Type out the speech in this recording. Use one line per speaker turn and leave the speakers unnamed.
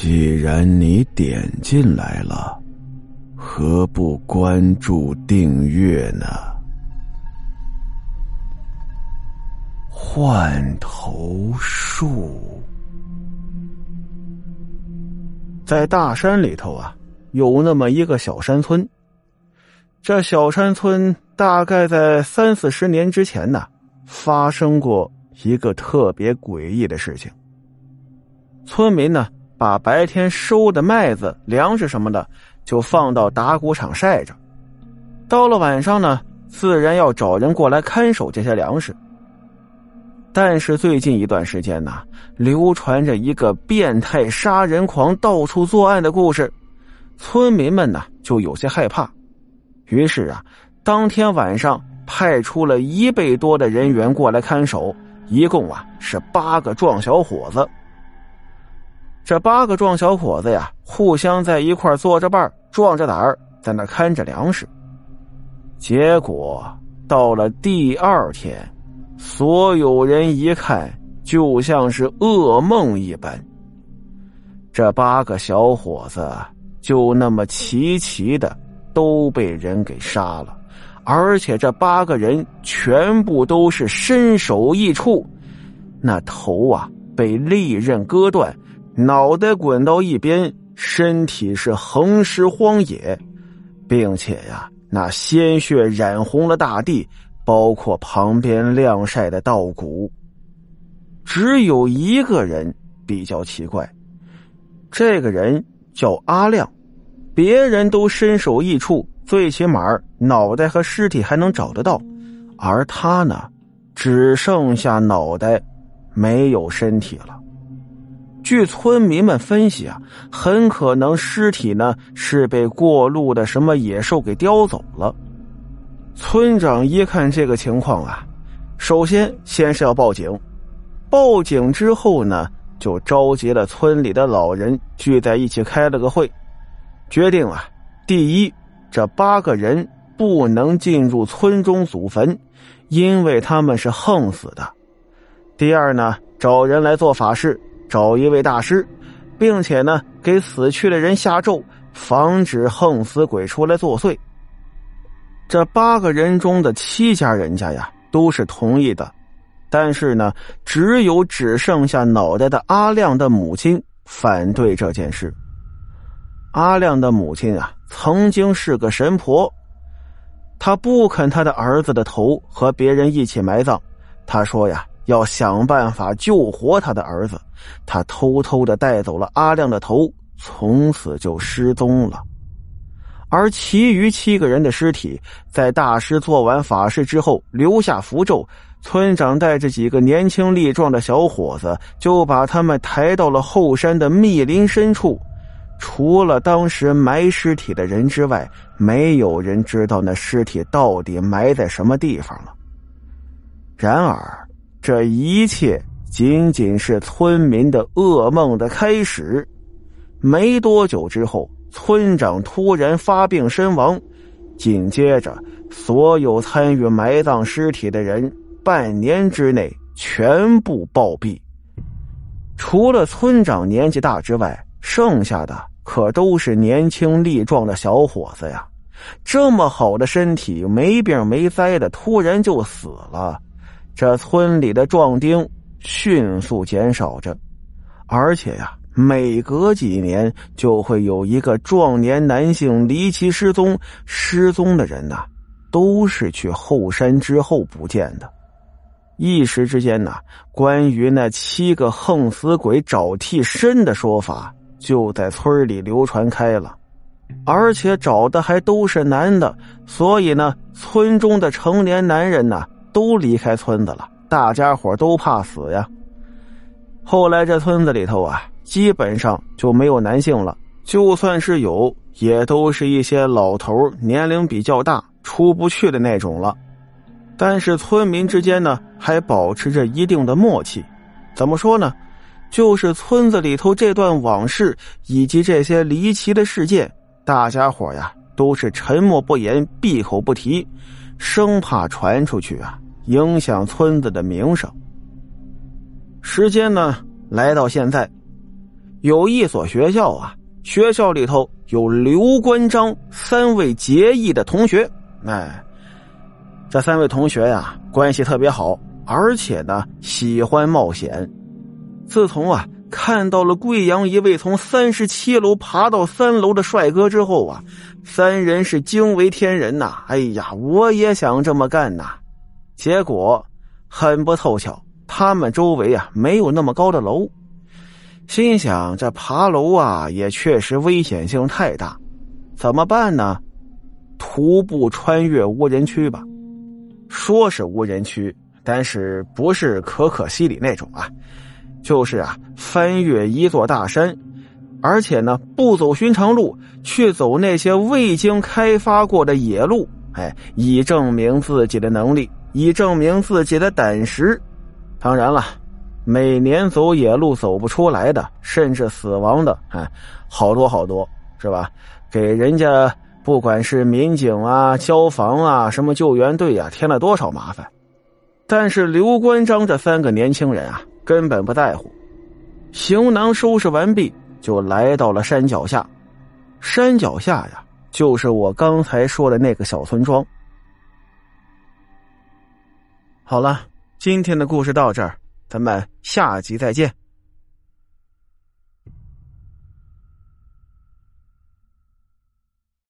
既然你点进来了，何不关注订阅呢？换头术
在大山里头啊，有那么一个小山村。这小山村大概在三四十年之前呢，发生过一个特别诡异的事情。村民呢。把白天收的麦子、粮食什么的，就放到打谷场晒着。到了晚上呢，自然要找人过来看守这些粮食。但是最近一段时间呢，流传着一个变态杀人狂到处作案的故事，村民们呢就有些害怕。于是啊，当天晚上派出了一倍多的人员过来看守，一共啊是八个壮小伙子。这八个壮小伙子呀，互相在一块坐着伴壮着胆儿，在那看着粮食。结果到了第二天，所有人一看，就像是噩梦一般。这八个小伙子就那么齐齐的都被人给杀了，而且这八个人全部都是身首异处，那头啊被利刃割断。脑袋滚到一边，身体是横尸荒野，并且呀，那鲜血染红了大地，包括旁边晾晒的稻谷。只有一个人比较奇怪，这个人叫阿亮，别人都身首异处，最起码脑袋和尸体还能找得到，而他呢，只剩下脑袋，没有身体了。据村民们分析啊，很可能尸体呢是被过路的什么野兽给叼走了。村长一看这个情况啊，首先先是要报警，报警之后呢，就召集了村里的老人聚在一起开了个会，决定啊，第一，这八个人不能进入村中祖坟，因为他们是横死的；第二呢，找人来做法事。找一位大师，并且呢，给死去的人下咒，防止横死鬼出来作祟。这八个人中的七家人家呀，都是同意的，但是呢，只有只剩下脑袋的阿亮的母亲反对这件事。阿亮的母亲啊，曾经是个神婆，她不肯他的儿子的头和别人一起埋葬，他说呀。要想办法救活他的儿子，他偷偷的带走了阿亮的头，从此就失踪了。而其余七个人的尸体，在大师做完法事之后留下符咒，村长带着几个年轻力壮的小伙子，就把他们抬到了后山的密林深处。除了当时埋尸体的人之外，没有人知道那尸体到底埋在什么地方了。然而。这一切仅仅是村民的噩梦的开始。没多久之后，村长突然发病身亡，紧接着，所有参与埋葬尸体的人半年之内全部暴毙。除了村长年纪大之外，剩下的可都是年轻力壮的小伙子呀！这么好的身体，没病没灾的，突然就死了。这村里的壮丁迅速减少着，而且呀，每隔几年就会有一个壮年男性离奇失踪。失踪的人呐，都是去后山之后不见的。一时之间呐，关于那七个横死鬼找替身的说法就在村里流传开了，而且找的还都是男的，所以呢，村中的成年男人呐。都离开村子了，大家伙都怕死呀。后来这村子里头啊，基本上就没有男性了，就算是有，也都是一些老头，年龄比较大、出不去的那种了。但是村民之间呢，还保持着一定的默契。怎么说呢？就是村子里头这段往事以及这些离奇的事件，大家伙呀都是沉默不言，闭口不提。生怕传出去啊，影响村子的名声。时间呢，来到现在，有一所学校啊，学校里头有刘关张三位结义的同学。哎，这三位同学呀，关系特别好，而且呢，喜欢冒险。自从啊。看到了贵阳一位从三十七楼爬到三楼的帅哥之后啊，三人是惊为天人呐！哎呀，我也想这么干呐！结果很不凑巧，他们周围啊没有那么高的楼。心想这爬楼啊也确实危险性太大，怎么办呢？徒步穿越无人区吧。说是无人区，但是不是可可西里那种啊。就是啊，翻越一座大山，而且呢，不走寻常路，去走那些未经开发过的野路，哎，以证明自己的能力，以证明自己的胆识。当然了，每年走野路走不出来的，甚至死亡的，哎，好多好多，是吧？给人家不管是民警啊、消防啊、什么救援队啊，添了多少麻烦。但是刘关张这三个年轻人啊。根本不在乎，行囊收拾完毕，就来到了山脚下。山脚下呀，就是我刚才说的那个小村庄。好了，今天的故事到这儿，咱们下集再见。